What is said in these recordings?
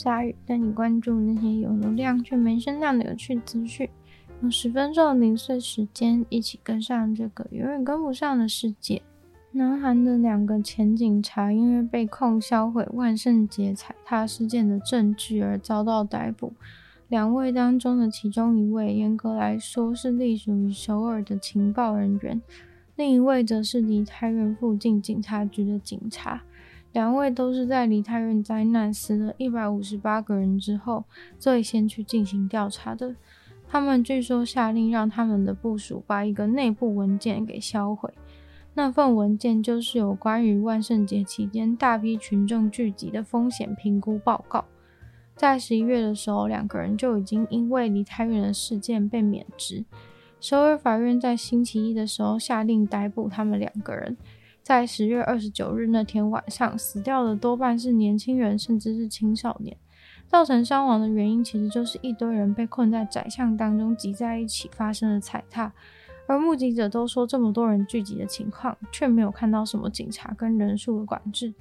鲨语，带你关注那些有流量却没声量的有趣资讯。用十分钟的零碎时间，一起跟上这个永远跟不上的世界。南韩的两个前警察因为被控销毁万圣节踩踏事件的证据而遭到逮捕。两位当中的其中一位，严格来说是隶属于首尔的情报人员，另一位则是梨泰院附近警察局的警察。两位都是在梨泰院灾难死了一百五十八个人之后，最先去进行调查的。他们据说下令让他们的部署把一个内部文件给销毁。那份文件就是有关于万圣节期间大批群众聚集的风险评估报告。在十一月的时候，两个人就已经因为梨泰院的事件被免职。首尔法院在星期一的时候下令逮捕他们两个人。在十月二十九日那天晚上，死掉的多半是年轻人，甚至是青少年。造成伤亡的原因其实就是一堆人被困在窄巷当中挤在一起发生了踩踏。而目击者都说，这么多人聚集的情况，却没有看到什么警察跟人数的管制。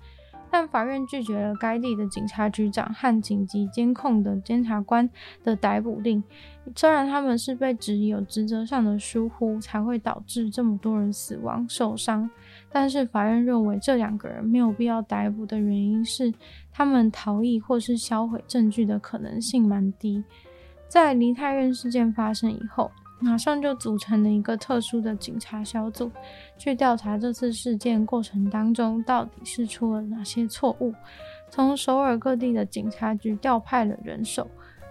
但法院拒绝了该地的警察局长和紧急监控的监察官的逮捕令。虽然他们是被指有职责上的疏忽，才会导致这么多人死亡受伤，但是法院认为这两个人没有必要逮捕的原因是，他们逃逸或是销毁证据的可能性蛮低。在梨泰院事件发生以后，马上就组成了一个特殊的警察小组，去调查这次事件过程当中到底是出了哪些错误。从首尔各地的警察局调派了人手，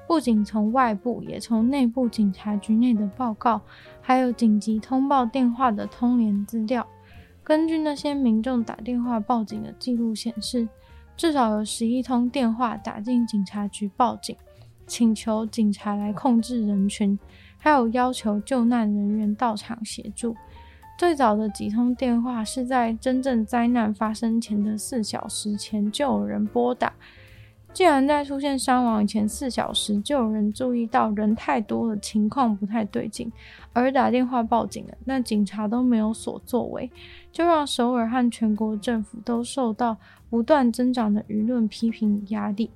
不仅从外部，也从内部警察局内的报告，还有紧急通报电话的通联资料。根据那些民众打电话报警的记录显示，至少有十一通电话打进警察局报警，请求警察来控制人群。还有要求救难人员到场协助。最早的几通电话是在真正灾难发生前的四小时前就有人拨打。既然在出现伤亡前四小时就有人注意到人太多的情况不太对劲，而打电话报警了，那警察都没有所作为，就让首尔和全国政府都受到不断增长的舆论批评压力，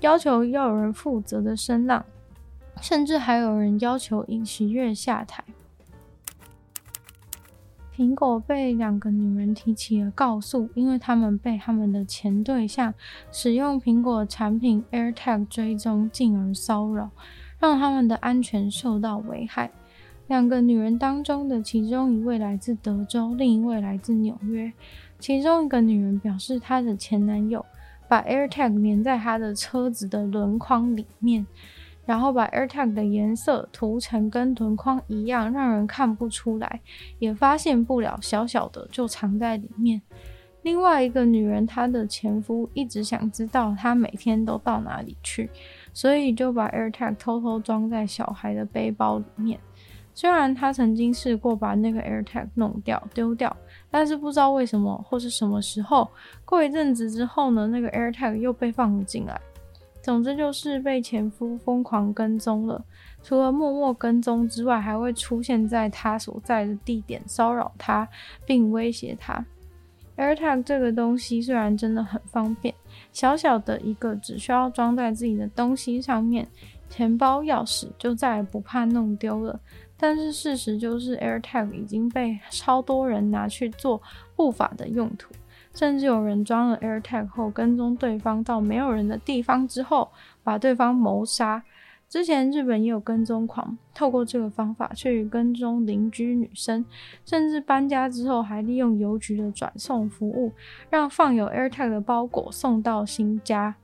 要求要有人负责的声浪。甚至还有人要求尹锡悦下台。苹果被两个女人提起了告诉，因为他们被他们的前对象使用苹果产品 AirTag 追踪，进而骚扰，让他们的安全受到危害。两个女人当中的其中一位来自德州，另一位来自纽约。其中一个女人表示，她的前男友把 AirTag 连在她的车子的轮框里面。然后把 AirTag 的颜色涂成跟轮框一样，让人看不出来，也发现不了，小小的就藏在里面。另外一个女人，她的前夫一直想知道她每天都到哪里去，所以就把 AirTag 偷偷装在小孩的背包里面。虽然他曾经试过把那个 AirTag 弄掉、丢掉，但是不知道为什么或是什么时候，过一阵子之后呢，那个 AirTag 又被放了进来。总之就是被前夫疯狂跟踪了，除了默默跟踪之外，还会出现在他所在的地点骚扰他，并威胁他。AirTag 这个东西虽然真的很方便，小小的一个只需要装在自己的东西上面，钱包、钥匙就再也不怕弄丢了。但是事实就是，AirTag 已经被超多人拿去做不法的用途。甚至有人装了 AirTag 后跟踪对方到没有人的地方之后，把对方谋杀。之前日本也有跟踪狂，透过这个方法去跟踪邻居女生，甚至搬家之后还利用邮局的转送服务，让放有 AirTag 的包裹送到新家。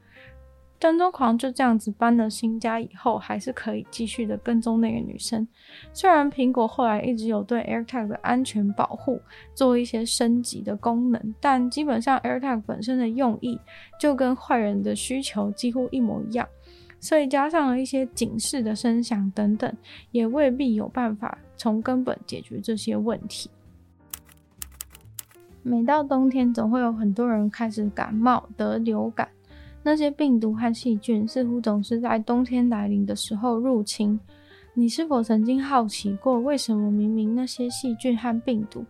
跟踪狂就这样子搬了新家以后，还是可以继续的跟踪那个女生。虽然苹果后来一直有对 AirTag 的安全保护做一些升级的功能，但基本上 AirTag 本身的用意就跟坏人的需求几乎一模一样，所以加上了一些警示的声响等等，也未必有办法从根本解决这些问题。每到冬天，总会有很多人开始感冒、得流感。那些病毒和细菌似乎总是在冬天来临的时候入侵。你是否曾经好奇过，为什么明明那些细菌和病毒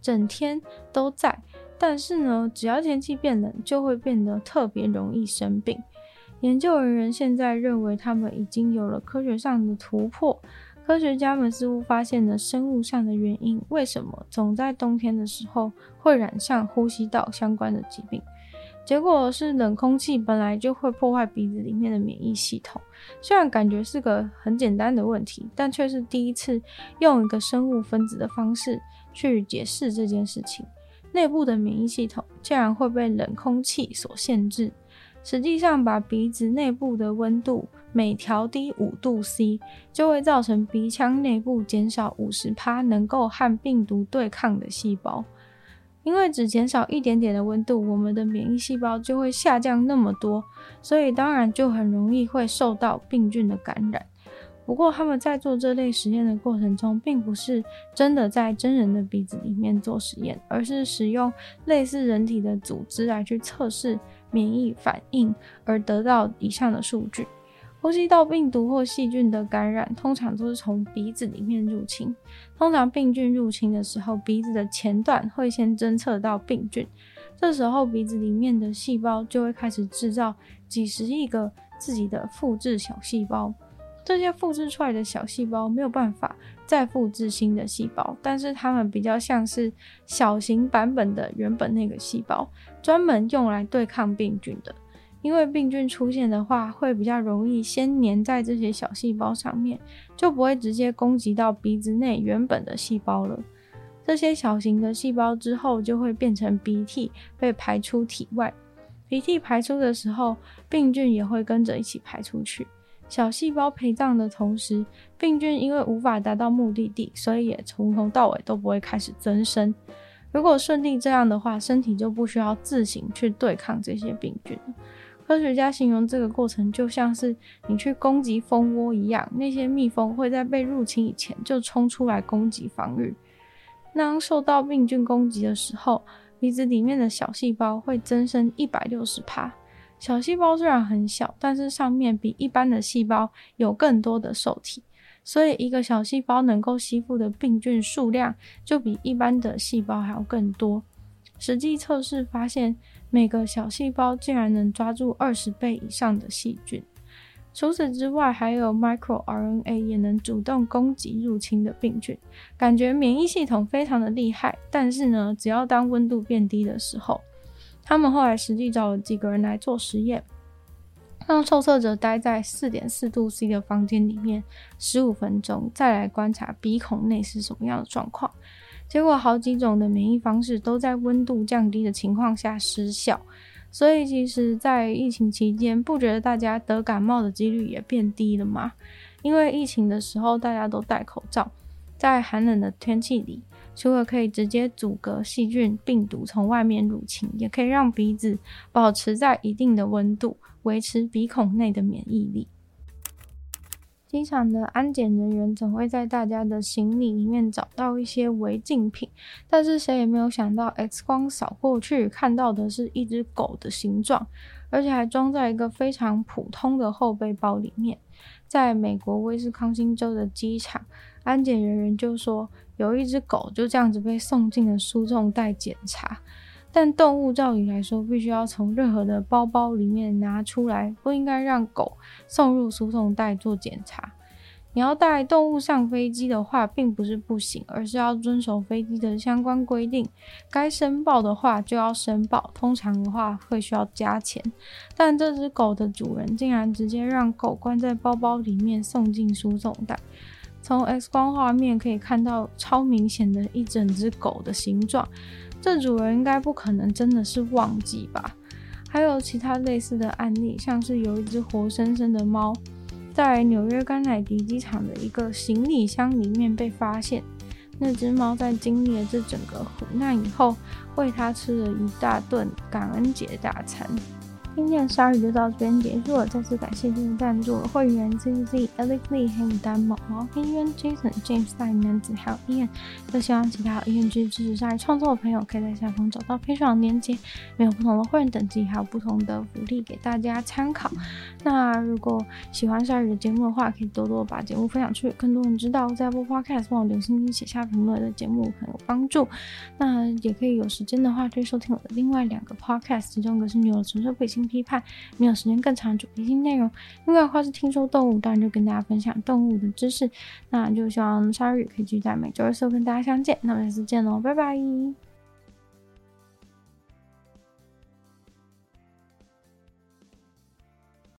整天都在，但是呢，只要天气变冷，就会变得特别容易生病？研究人员现在认为，他们已经有了科学上的突破。科学家们似乎发现了生物上的原因，为什么总在冬天的时候会染上呼吸道相关的疾病？结果是冷空气本来就会破坏鼻子里面的免疫系统，虽然感觉是个很简单的问题，但却是第一次用一个生物分子的方式去解释这件事情。内部的免疫系统竟然会被冷空气所限制。实际上，把鼻子内部的温度每调低五度 C，就会造成鼻腔内部减少五十趴能够和病毒对抗的细胞。因为只减少一点点的温度，我们的免疫细胞就会下降那么多，所以当然就很容易会受到病菌的感染。不过他们在做这类实验的过程中，并不是真的在真人的鼻子里面做实验，而是使用类似人体的组织来去测试免疫反应，而得到以上的数据。呼吸道病毒或细菌的感染，通常都是从鼻子里面入侵。通常病菌入侵的时候，鼻子的前段会先侦测到病菌，这时候鼻子里面的细胞就会开始制造几十亿个自己的复制小细胞。这些复制出来的小细胞没有办法再复制新的细胞，但是它们比较像是小型版本的原本那个细胞，专门用来对抗病菌的。因为病菌出现的话，会比较容易先粘在这些小细胞上面，就不会直接攻击到鼻子内原本的细胞了。这些小型的细胞之后就会变成鼻涕，被排出体外。鼻涕排出的时候，病菌也会跟着一起排出去。小细胞陪葬的同时，病菌因为无法达到目的地，所以也从头到尾都不会开始增生。如果顺利这样的话，身体就不需要自行去对抗这些病菌了。科学家形容这个过程就像是你去攻击蜂窝一样，那些蜜蜂会在被入侵以前就冲出来攻击防御。当受到病菌攻击的时候，鼻子里面的小细胞会增生一百六十趴。小细胞虽然很小，但是上面比一般的细胞有更多的受体，所以一个小细胞能够吸附的病菌数量就比一般的细胞还要更多。实际测试发现，每个小细胞竟然能抓住二十倍以上的细菌。除此之外，还有 microRNA 也能主动攻击入侵的病菌。感觉免疫系统非常的厉害。但是呢，只要当温度变低的时候，他们后来实际找了几个人来做实验，让受测者待在四点四度 C 的房间里面十五分钟，再来观察鼻孔内是什么样的状况。结果好几种的免疫方式都在温度降低的情况下失效，所以其实，在疫情期间，不觉得大家得感冒的几率也变低了吗？因为疫情的时候大家都戴口罩，在寒冷的天气里，除了可以直接阻隔细菌、病毒从外面入侵，也可以让鼻子保持在一定的温度，维持鼻孔内的免疫力。机场的安检人员总会在大家的行李里面找到一些违禁品，但是谁也没有想到，X 光扫过去看到的是一只狗的形状，而且还装在一个非常普通的后背包里面。在美国威斯康星州的机场，安检人员就说，有一只狗就这样子被送进了输送带检查。但动物照理来说，必须要从任何的包包里面拿出来，不应该让狗送入输送带做检查。你要带动物上飞机的话，并不是不行，而是要遵守飞机的相关规定。该申报的话就要申报，通常的话会需要加钱。但这只狗的主人竟然直接让狗关在包包里面送进输送带。从 X 光画面可以看到超明显的一整只狗的形状。这主人应该不可能真的是忘记吧？还有其他类似的案例，像是有一只活生生的猫，在纽约甘乃迪机场的一个行李箱里面被发现。那只猫在经历了这整个苦难以后，喂它吃了一大顿感恩节大餐。今天的鲨语就到这边结束了，再次感谢今天赞助的会员 Z Z、Alex Lee、黑牡丹、毛毛、黑渊、Jason、James、戴男子还有 Ian。也希望其他有意愿支持鲨鱼创作的朋友，可以在下方找到配上链接，没有不同的会员等级，还有不同的福利给大家参考。那如果喜欢鲨鱼的节目的话，可以多多把节目分享出去，更多人知道。在播 Podcast 帮我留星星、写下评论的节目很有帮助。那也可以有时间的话，可以收听我的另外两个 Podcast，其中一个是女友的纯粹背心批判，没有时间更长主题性内容。另外的话是听说动物，当然就跟大家分享动物的知识。那就希望鲨鱼可以继续在每周二四跟大家相见。那我们下次见喽，拜拜。